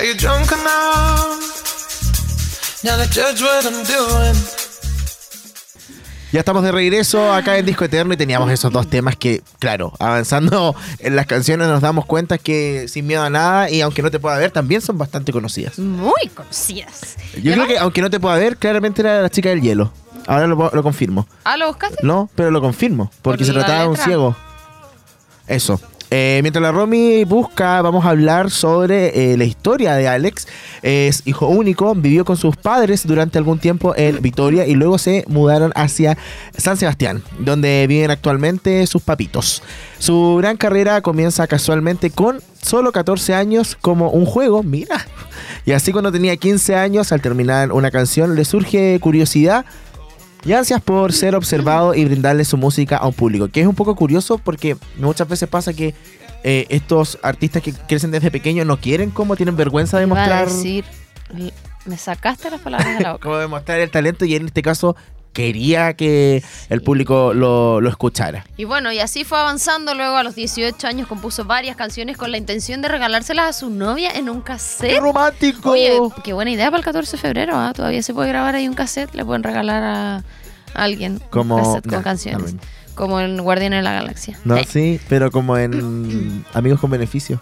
Are you drunk enough now to judge what I'm doing? Ya estamos de regreso acá en Disco Eterno y teníamos esos dos temas que, claro, avanzando en las canciones nos damos cuenta que sin miedo a nada y aunque no te pueda ver, también son bastante conocidas. Muy conocidas. Yo creo que aunque no te pueda ver, claramente era la chica del hielo. Ahora lo, lo confirmo. ¿Ah, lo buscaste? No, pero lo confirmo, porque ¿Por se trataba de un ciego. Eso. Eh, mientras la Romy busca, vamos a hablar sobre eh, la historia de Alex. Es hijo único, vivió con sus padres durante algún tiempo en Vitoria y luego se mudaron hacia San Sebastián, donde viven actualmente sus papitos. Su gran carrera comienza casualmente con solo 14 años como un juego, mira. Y así cuando tenía 15 años, al terminar una canción, le surge curiosidad y ansias por ser observado y brindarle su música a un público. Que es un poco curioso porque muchas veces pasa que eh, estos artistas que crecen desde pequeños no quieren como tienen vergüenza de mostrar, decir, me sacaste las palabras de la boca. como de mostrar el talento y en este caso quería que el público lo, lo escuchara. Y bueno, y así fue avanzando. Luego, a los 18 años, compuso varias canciones con la intención de regalárselas a su novia en un ¡Qué cassette. romántico! Oye, qué buena idea para el 14 de febrero. ¿ah? Todavía se puede grabar ahí un cassette. Le pueden regalar a a alguien Como- un cassette con canciones. Como en Guardián de la Galaxia. no, Eh. sí, pero como en Amigos con Beneficio.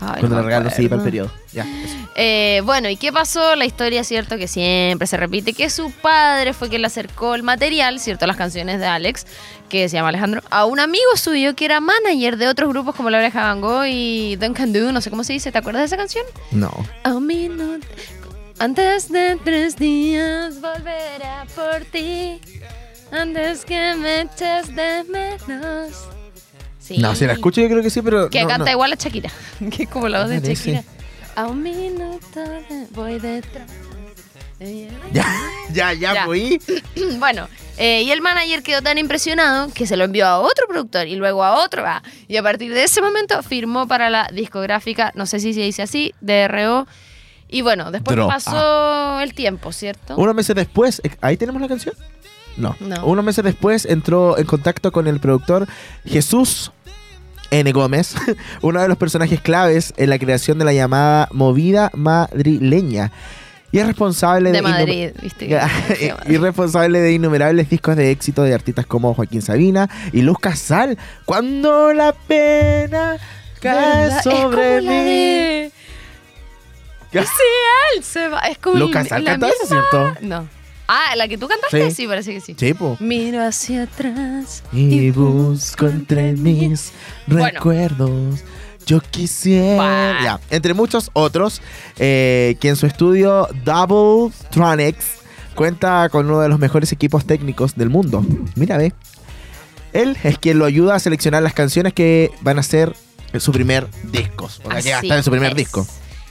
Ay, cuando no le me regalo sí para el periodo. Ya. Eh, bueno, ¿y qué pasó? La historia, cierto, que siempre se repite, que su padre fue quien le acercó el material, cierto, las canciones de Alex, que se llama Alejandro, a un amigo suyo que era manager de otros grupos como La Oreja Van Gogh y Duncan Do, no sé cómo se dice, ¿te acuerdas de esa canción? No. A un minuto, antes de tres días volverá por ti, antes que me eches de menos. Sí. No, si la escucho yo creo que sí, pero. Que no, canta no. igual a Shakira, que es como la voz de Ah. Shakira. A un minuto de- voy detrás. Ya, ya, ya, Ya. fui. Bueno, eh, y el manager quedó tan impresionado que se lo envió a otro productor y luego a otro. ah, y a partir de ese momento firmó para la discográfica, no sé si se dice así, DRO. Y bueno, después Dro, pasó el tiempo, ¿cierto? Unos meses después, eh, ¿ahí tenemos la canción? No. No. Unos meses después entró en contacto con el productor Jesús N. Gómez, uno de los personajes claves en la creación de la llamada movida madrileña. Y es responsable de, Madrid, ¿viste? y responsable de innumerables discos de éxito de artistas como Joaquín Sabina y Luz Casal. Cuando la pena cae sobre mí. de... ¿Qué? Sí, él se va. Es como Luz Casal canta eso, ¿cierto? No. Ah, ¿la que tú cantaste? Sí. Sí, parece que sí. Sí, po. Miro hacia atrás Y busco entre mis Bueno. recuerdos. Yo quisiera. Ya, entre muchos otros, eh, que en su estudio Double Tronics cuenta con uno de los mejores equipos técnicos del mundo. Mira, ve. Él es quien lo ayuda a seleccionar las canciones que van a ser su primer disco. O sea, que va a Así estar en su primer es. disco.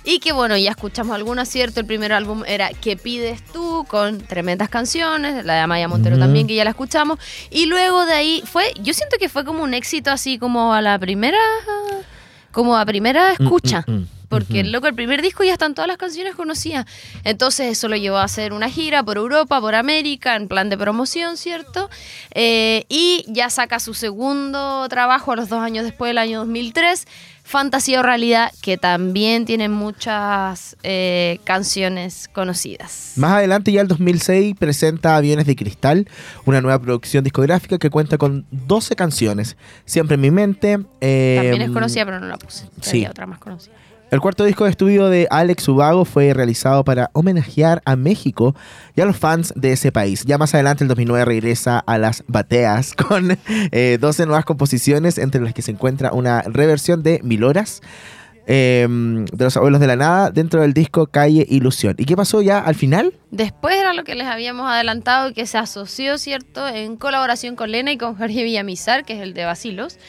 Y que bueno, ya escuchamos algunas, ¿cierto? El primer álbum era ¿Qué pides tú? con tremendas canciones, la de Amaya Montero también, que ya la escuchamos. Y luego de ahí fue, yo siento que fue como un éxito así como a la primera, como a primera escucha. Mm, mm, mm. Porque Ujú. loco, el primer disco ya están todas las canciones conocidas. Entonces eso lo llevó a hacer una gira por Europa, por América, en plan de promoción, ¿cierto? Eh, y ya saca su segundo trabajo a los dos años después del año 2003, Fantasía o Realidad, que también tiene muchas eh, canciones conocidas. Más adelante, ya el 2006, presenta Aviones de Cristal, una nueva producción discográfica que cuenta con 12 canciones. Siempre en mi mente. eh, También es conocida, pero no la puse. sí. Otra más conocida. El cuarto disco de estudio de Alex Ubago fue realizado para homenajear a México y a los fans de ese país. Ya más adelante, el 2009, regresa a las bateas con eh, 12 nuevas composiciones, entre las que se encuentra una reversión de Mil Horas. eh, de los abuelos de la nada dentro del disco Calle Ilusión. ¿Y qué pasó ya al final? Después era lo que les habíamos adelantado, que se asoció, ¿cierto?, en colaboración con Lena y con Jorge Villamizar, que es el de Basilos,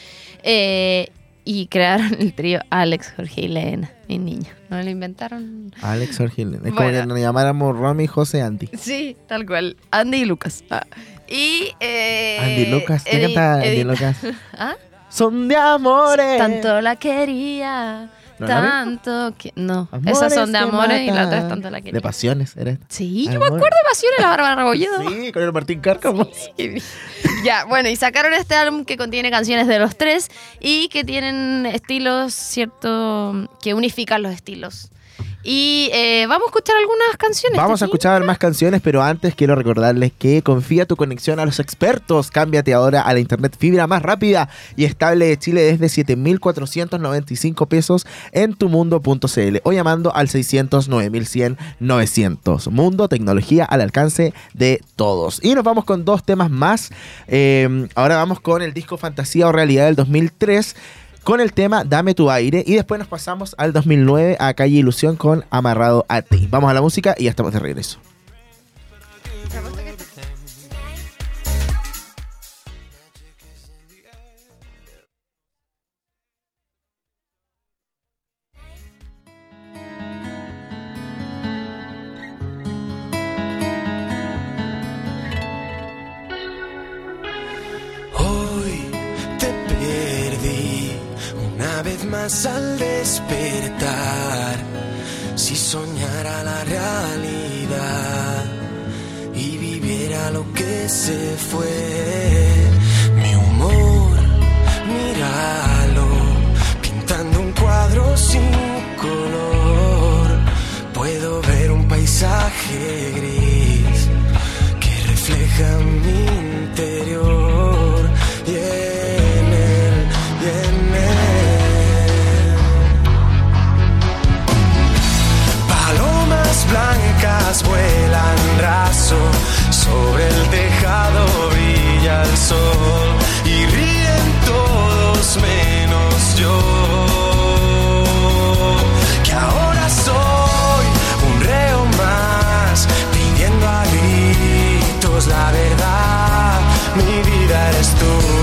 eh, y crearon el trío Alex, Jorge y Lena, mi niño. ¿No lo inventaron? Alex Orgil. Es como que nos llamáramos Romy, José, Andy. Sí, tal cual. Andy y Lucas. Ah. Y... eh, Andy Lucas. ¿Quién Edi- canta Andy Lucas? ¿Ah? Son de amores. Tanto la quería. Tanto que... No, Amores esas son de que amores y la otra es tanto la quería. De pasiones, era esta. Sí, yo me acuerdo de Pasiones, la Bárbara Rebolledo. Sí, con el Martín Cárcamo. ya, bueno, y sacaron este álbum que contiene canciones de los tres y que tienen estilos, cierto, que unifican los estilos. Y eh, vamos a escuchar algunas canciones. Vamos a ¿te escuchar más canciones, pero antes quiero recordarles que confía tu conexión a los expertos. Cámbiate ahora a la internet fibra más rápida y estable de Chile desde 7,495 pesos en tumundo.cl o llamando al 600 9100 900. Mundo, tecnología al alcance de todos. Y nos vamos con dos temas más. Eh, ahora vamos con el disco Fantasía o Realidad del 2003 con el tema Dame tu aire y después nos pasamos al 2009 a Calle Ilusión con Amarrado a ti. Vamos a la música y ya estamos de regreso. Más al despertar. Si soñara la realidad y viviera lo que se fue, mi humor, míralo, pintando un cuadro sin color. Puedo ver un paisaje gris que refleja mi y ríen todos menos yo. Que ahora soy un reo más pidiendo a gritos la verdad. Mi vida eres tú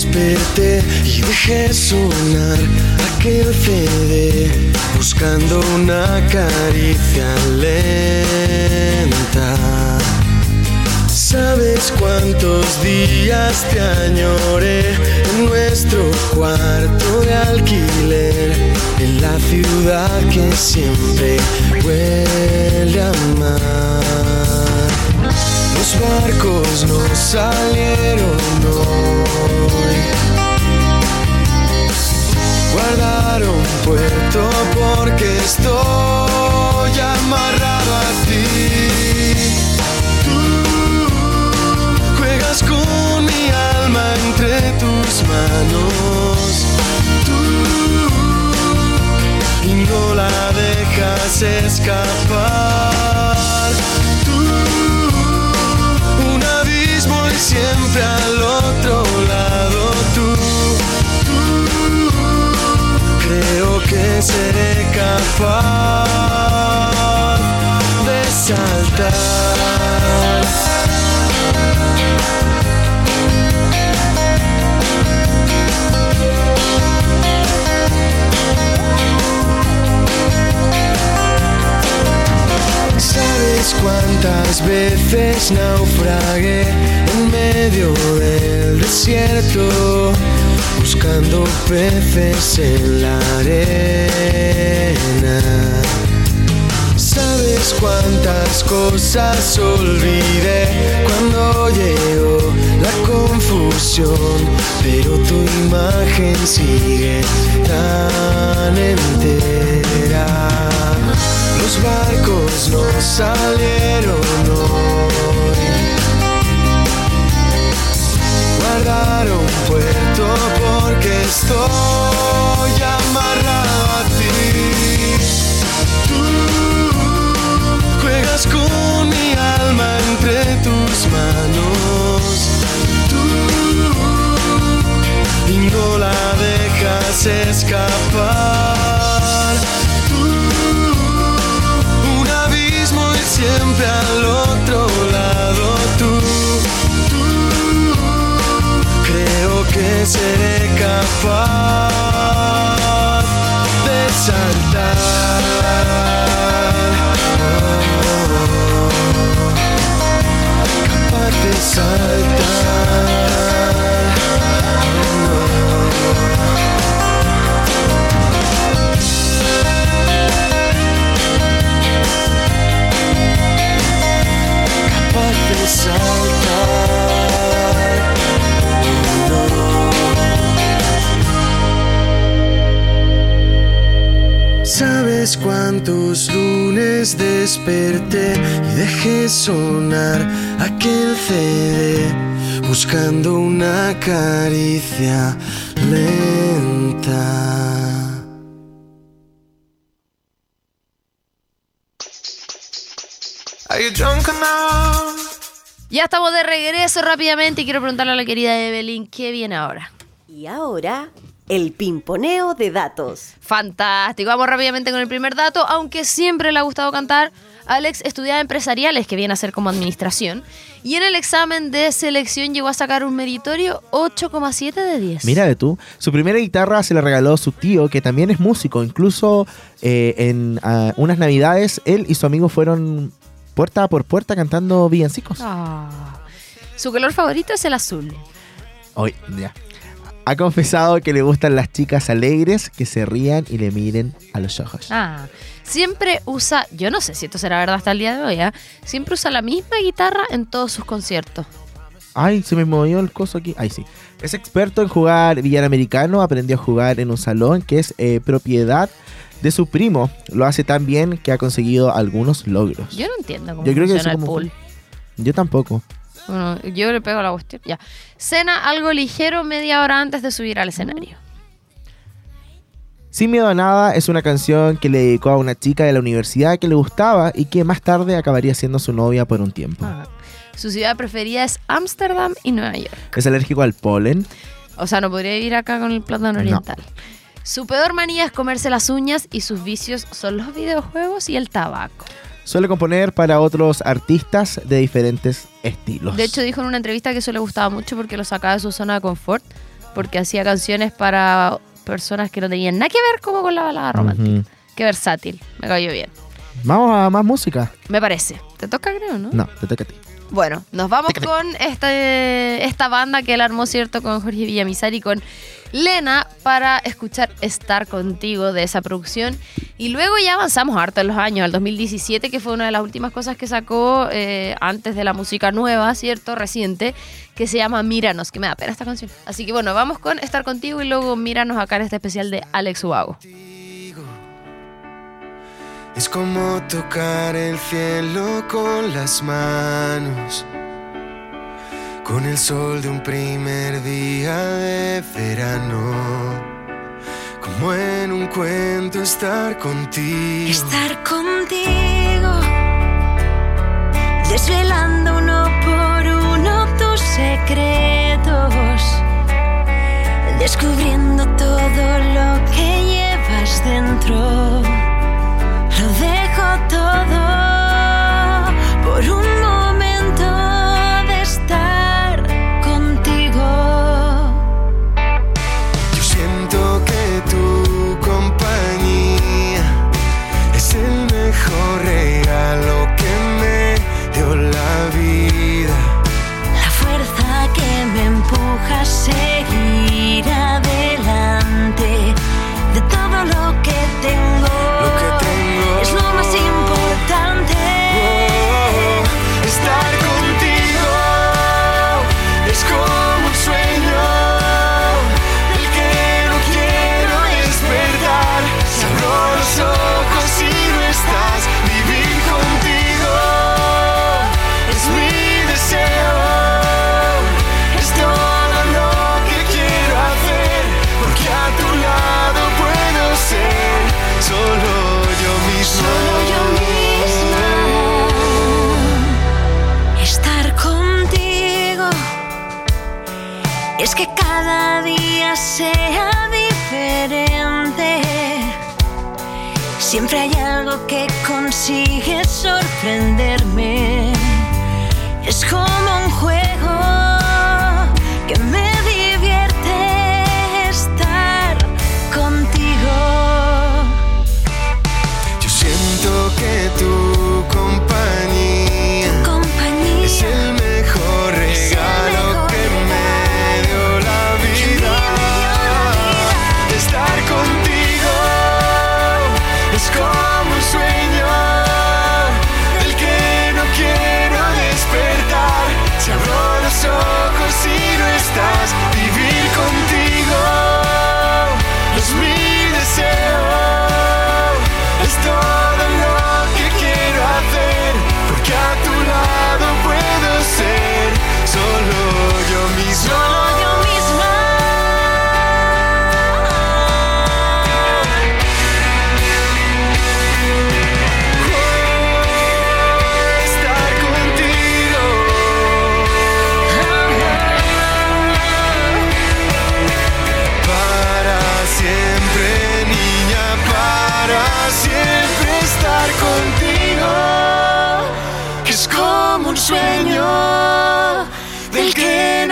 desperté y dejé sonar aquel CD buscando una caricia lenta. ¿Sabes cuántos días te añoré en nuestro cuarto de alquiler? En la ciudad que siempre huele a mar. Los barcos no salieron hoy. Guardaron puerto porque estoy amarrado a ti. Tú juegas con mi alma entre tus manos. Tú y no la dejas escapar. De saltar. ¿Sabes cuántas veces naufragué en medio del desierto? Buscando peces en la arena. ¿Sabes cuántas cosas olvidé cuando llegó la confusión? Pero tu imagen sigue tan entera. Los barcos no salieron seré capaz de saltar. Capaz de saltar. Desperté y dejé sonar aquel CD buscando una caricia lenta? Are you drunk enough? Ya estamos de regreso rápidamente y quiero preguntarle a la querida Evelyn qué viene ahora. Y ahora, el pimponeo de datos. Fantástico, vamos rápidamente con el primer dato. Aunque siempre le ha gustado cantar, Alex estudiaba empresariales, que viene a ser como administración, y en el examen de selección llegó a sacar un meritorio 8,7 de 10. Mira de tú, su primera guitarra se la regaló su tío, que también es músico. Incluso eh, en ah, unas navidades, él y su amigo fueron puerta por puerta cantando villancicos. Ah. Su color favorito es el azul. Hoy, ya. Ha confesado que le gustan las chicas alegres que se rían y le miren a los ojos. Ah, siempre usa, yo no sé si esto será verdad hasta el día de hoy, ¿ah? siempre usa la misma guitarra en todos sus conciertos. Ay, se me movió el coso aquí. Ay, sí. Es experto en jugar billar americano. Aprendió a jugar en un salón que es eh, propiedad de su primo. Lo hace tan bien que ha conseguido algunos logros. Yo no entiendo cómo Yo creo que funciona el como- pool. Yo tampoco. Bueno, yo le pego la cuestión. Ya. Cena algo ligero media hora antes de subir al escenario. Sin miedo a nada es una canción que le dedicó a una chica de la universidad que le gustaba y que más tarde acabaría siendo su novia por un tiempo. Ah. Su ciudad preferida es Ámsterdam y Nueva York. Es alérgico al polen. O sea, no podría vivir acá con el plátano No. oriental. Su peor manía es comerse las uñas y sus vicios son los videojuegos y el tabaco. Suele componer para otros artistas de diferentes estilos. De hecho, dijo en una entrevista que eso le gustaba mucho porque lo sacaba de su zona de confort, porque hacía canciones para personas que no tenían nada que ver como con la balada romántica. Qué versátil, me cayó bien. Vamos a más música. Me parece. ¿Te toca, creo, no? No, te toca a ti. Bueno, nos vamos con este, esta banda que él armó, ¿cierto? Con Jorge Villamizar y con Lena para escuchar Estar Contigo de esa producción. Y luego ya avanzamos harto en los años, al 2017, que fue una de las últimas cosas que sacó eh, antes de la música nueva, ¿cierto? Reciente, que se llama Míranos, que me da pena esta canción. Así que bueno, vamos con Estar Contigo y luego Míranos acá en este especial de Alex Ubago. Es como tocar el cielo con las manos. Con el sol de un primer día de verano. Como en un cuento estar contigo. Estar contigo, desvelando uno por uno tus secretos, descubriendo todo lo que llevas dentro. Lo dejo todo Siempre hay algo que consigue sorprenderme. Es como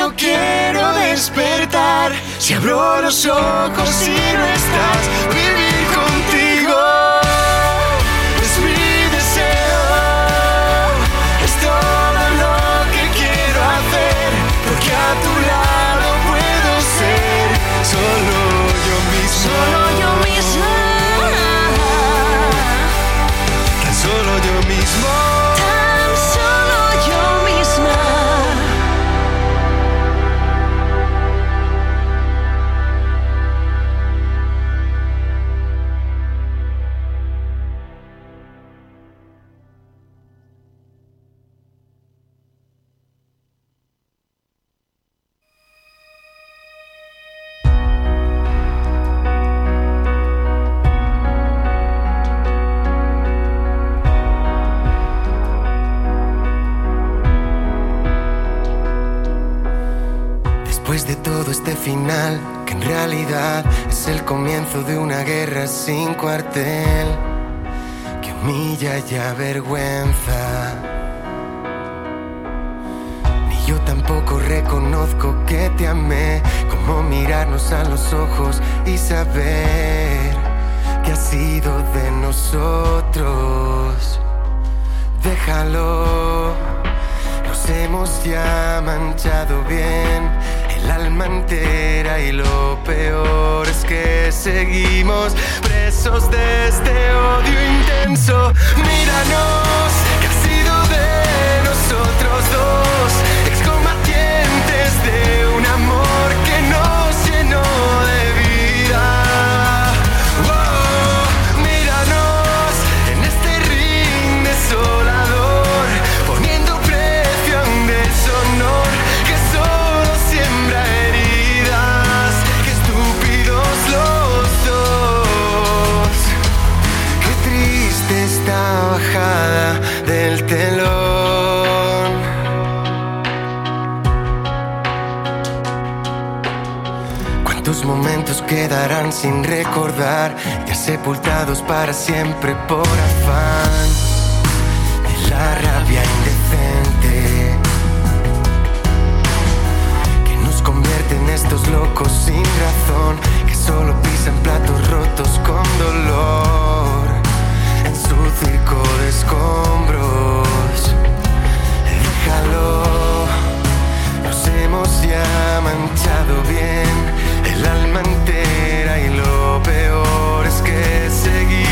no quiero despertar. Si abro los ojos y no estás, vivir contigo. Este final, que en realidad es el comienzo de una guerra sin cuartel, que humilla y avergüenza. Ni yo tampoco reconozco que te amé como mirarnos a los ojos y saber que ha sido de nosotros. Déjalo, nos hemos ya manchado bien el alma entera y lo peor es que seguimos presos de este odio intenso. Míranos, que ha sido de nosotros dos, excombatientes de un amor que nos llenó de sin recordar? Ya sepultados para siempre por afán de la rabia indecente que nos convierte en estos locos sin razón que solo pisan platos rotos con dolor en su circo de escombros. Déjalo. Nos hemos ya manchado bien el alma entera y lo peor es que seguimos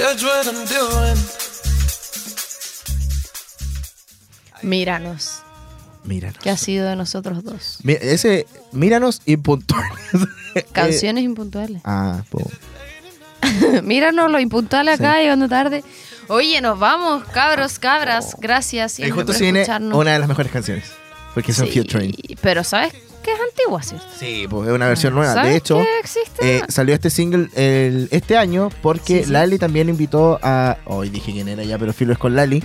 judge what I'm doing. Míranos, Míranos. que ha sido de nosotros dos. Mi- ese, míranos impuntuales. Canciones impuntuales. ah, po. Míranos, los impuntuales acá, llegando tarde. Oye, nos vamos, cabros, cabras. Gracias Y siempre justo por se viene escucharnos. una de las mejores canciones. Porque son Sí, featuring. Pero ¿sabes antigua, cierto? Sí, pues es una versión nueva. ¿Sabes De hecho, que existe? eh, salió este single el- este año porque Sí, sí. Lali también invitó a. Hoy dije quién era ya, pero filo es con Lali.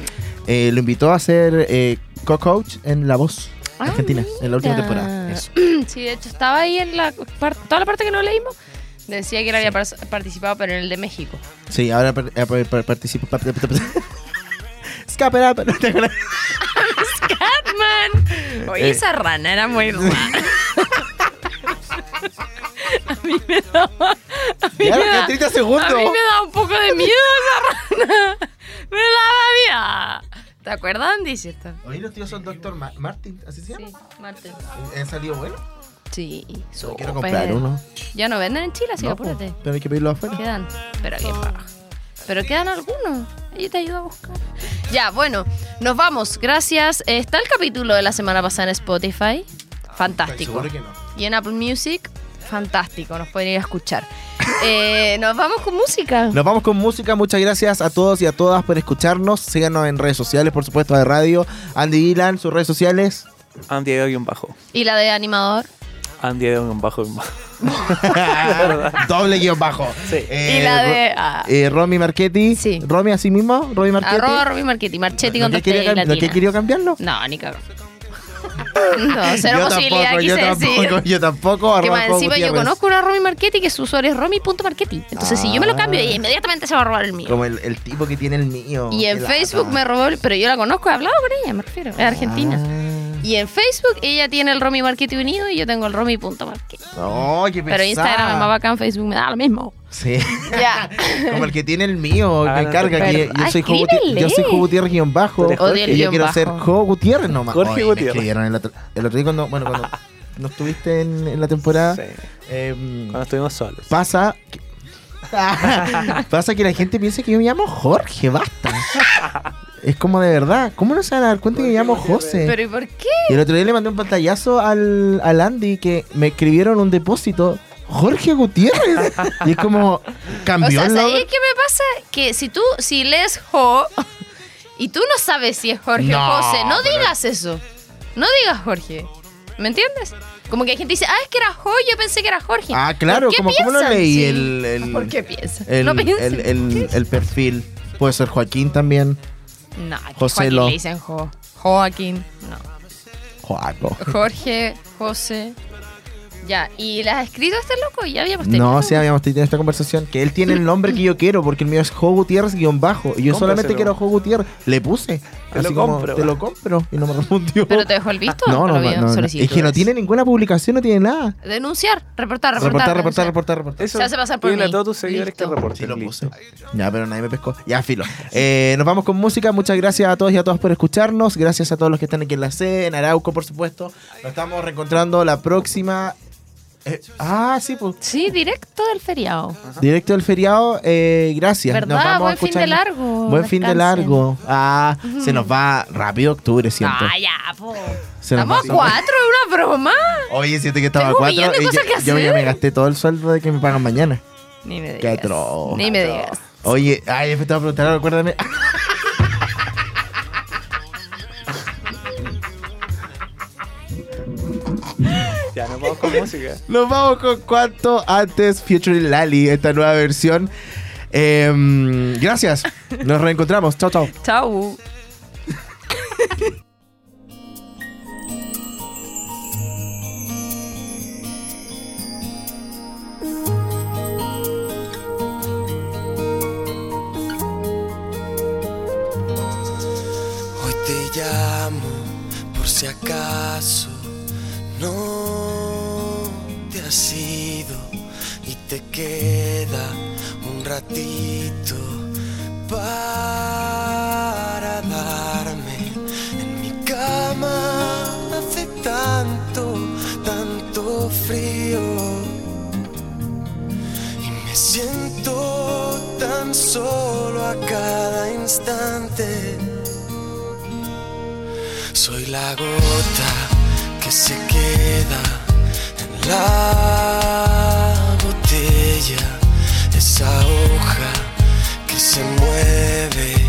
eh, lo invitó a ser eh, co-coach en La Voz Ah, Argentina, en la última temporada. Eso. Sí, de hecho, estaba ahí en la toda la parte que no leímos. Decía que él había par- participado, pero en el de México. Sí, ahora par- par- par- participo. par- ¡Catman! Oye, Eh. esa rana era muy rara. a mí me daba. A mí, Ya, me da- 30 segundos. a mí me da un poco de miedo esa rana. Me daba miedo. ¿Te acuerdas, Andy? Oye, los tíos son Dr. Ma- Martin, ¿así se Sí, llama? Martín. ¿Han salido bueno? Sí, Yo quiero comprar uno. Ya no venden en Chile, así que No, apúrate. pero hay que pedirlo afuera. Quedan, pero qué paja. Pero quedan algunos. Ella te ayuda a buscar. Ya, bueno, nos vamos. Gracias. Eh, Está el capítulo de la semana pasada en Spotify. Fantástico. Que no. Y en Apple Music, fantástico. Nos pueden ir a escuchar. Eh, nos vamos con música. Nos vamos con música. Muchas gracias a todos y a todas por escucharnos. Síganos en redes sociales, por supuesto, de radio. Andy Dylan, sus redes sociales. Andy bajo. Y la de animador. Andy Edo un bajo. Doble guion bajo. Sí. Eh, y la de. ah, eh, Romy Marchetti. Sí. Romy así mismo. Romy Marchetti. arroba Romy Marchetti. Marchetti ¿No con dos quería T cam- ¿No que latina. quería cambiarlo? No, ni cagó. No, cero yo posibilidad, tampoco, quise yo decir. tampoco, yo tampoco. Que más encima yo conozco una Romy Marchetti que su usuario es Romy.marchetti. Entonces, si yo me lo cambio, Ah. inmediatamente se va a robar el mío. Como el, el tipo que tiene el mío. Y en Facebook lata. me robó, el- pero yo la conozco, he hablado con ella, me refiero, es argentina. Ah. Y en Facebook ella tiene el Romy Marchetti unido y yo tengo el Romy.marchetti. No, qué Pero Instagram es más pesada. bacán, Facebook me da lo mismo. Sí. Ya. Como el que tiene el mío, Ah, me no, carga que yo soy Jo Guti- escríbele. yo soy Jo Gutiérrez guion bajo. Y yo quiero bajo. ser Jo Gutiérrez nomás. Jorge Oye, Gutiérrez. el otro, el otro día cuando, bueno, cuando no estuviste en, en la temporada. Sí. em, Cuando estuvimos solos. pasa que, pasa que la gente piensa que yo me llamo Jorge, basta. Es como de verdad. ¿Cómo no se van a dar cuenta que me llamo José? ¿Pero y por qué? Y el otro día le mandé un pantallazo al, al Andy que me escribieron un depósito. Jorge Gutiérrez. y es como, O cambió sea, el ¿sabes qué me pasa? Que si tú, si lees Jo y tú no sabes si es Jorge No, o José, no pero- digas eso. No digas Jorge. ¿Me entiendes? Como que hay gente dice, ah, es que era Jo, yo pensé que era Jorge. Ah, claro, ¿Por qué como ¿cómo lo leí? Sí. El, el, ¿Por qué piensas? el, no el, piensen. el- el perfil. Puede ser Joaquín también. No, José Joaquín Lo. le dicen Jo. Joaquín, no. Joaco. Jorge, José. Ya, ¿y la has escrito este loco? Ya habíamos tenido. No, sí, habíamos tenido esta conversación. Que él tiene el nombre que yo quiero, porque el mío es Jo Gutiérrez guion bajo. Y yo solamente Cómpraselo. quiero Jo Gutiérrez. Le puse. Te lo como, compro. Te lo compro. Y no me respondió. ¿Pero te dejó el visto? no, no, no. Es que no tiene ninguna publicación, no tiene nada. Denunciar, reportar, reportar. Reportar, reportar, reportar, reportar. Eso. Se hace pasar por mí. a todos tus seguidores Listo. que reporten. Sí, lo puse. Ya, pero nadie me pescó. Ya, filo. Eh, nos vamos con música. Muchas gracias a todos y a todas por escucharnos. Gracias a todos los que están aquí en la C, en Arauco, por supuesto. Nos estamos reencontrando la próxima. Eh, ah, sí, pues. Sí, directo del feriado. Directo del feriado. eh, gracias. ¿Verdad? Nos vamos a Buen fin de largo. Buen fin de largo. Ah, se nos va rápido octubre, siento. Ah, ya, po. Se nos Estamos va- a cuatro, es una broma. Oye, siento que estaba a cuatro. y yo, yo ya me gasté todo el sueldo de que me pagan mañana. Ni me Qué digas. atroz. Ni me digas. Oye, ay, me estaba preguntando, acuérdame. Nos vamos con música. Nos vamos con cuanto antes Future Lali, esta nueva versión. Em, gracias. Nos reencontramos. Chao, chao. Chau. Soy la gota que se queda en la botella, esa hoja que se mueve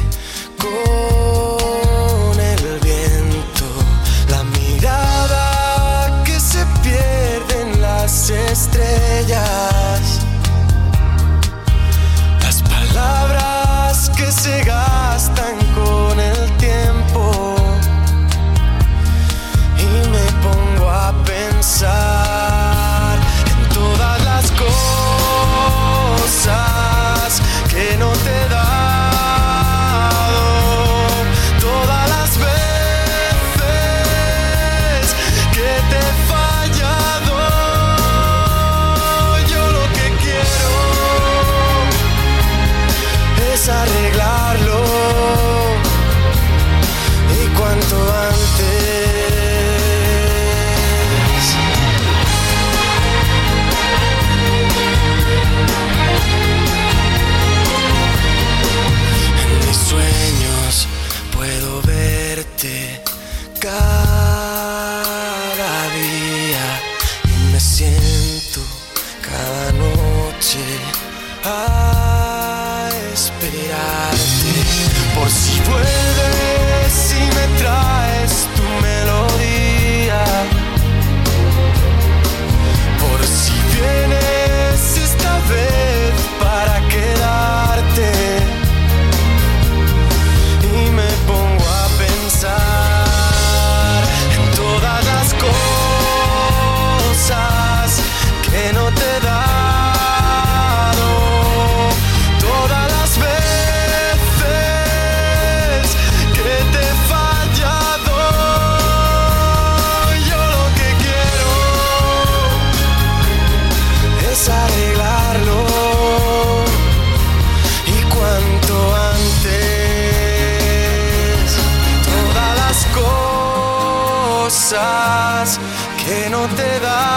no te dan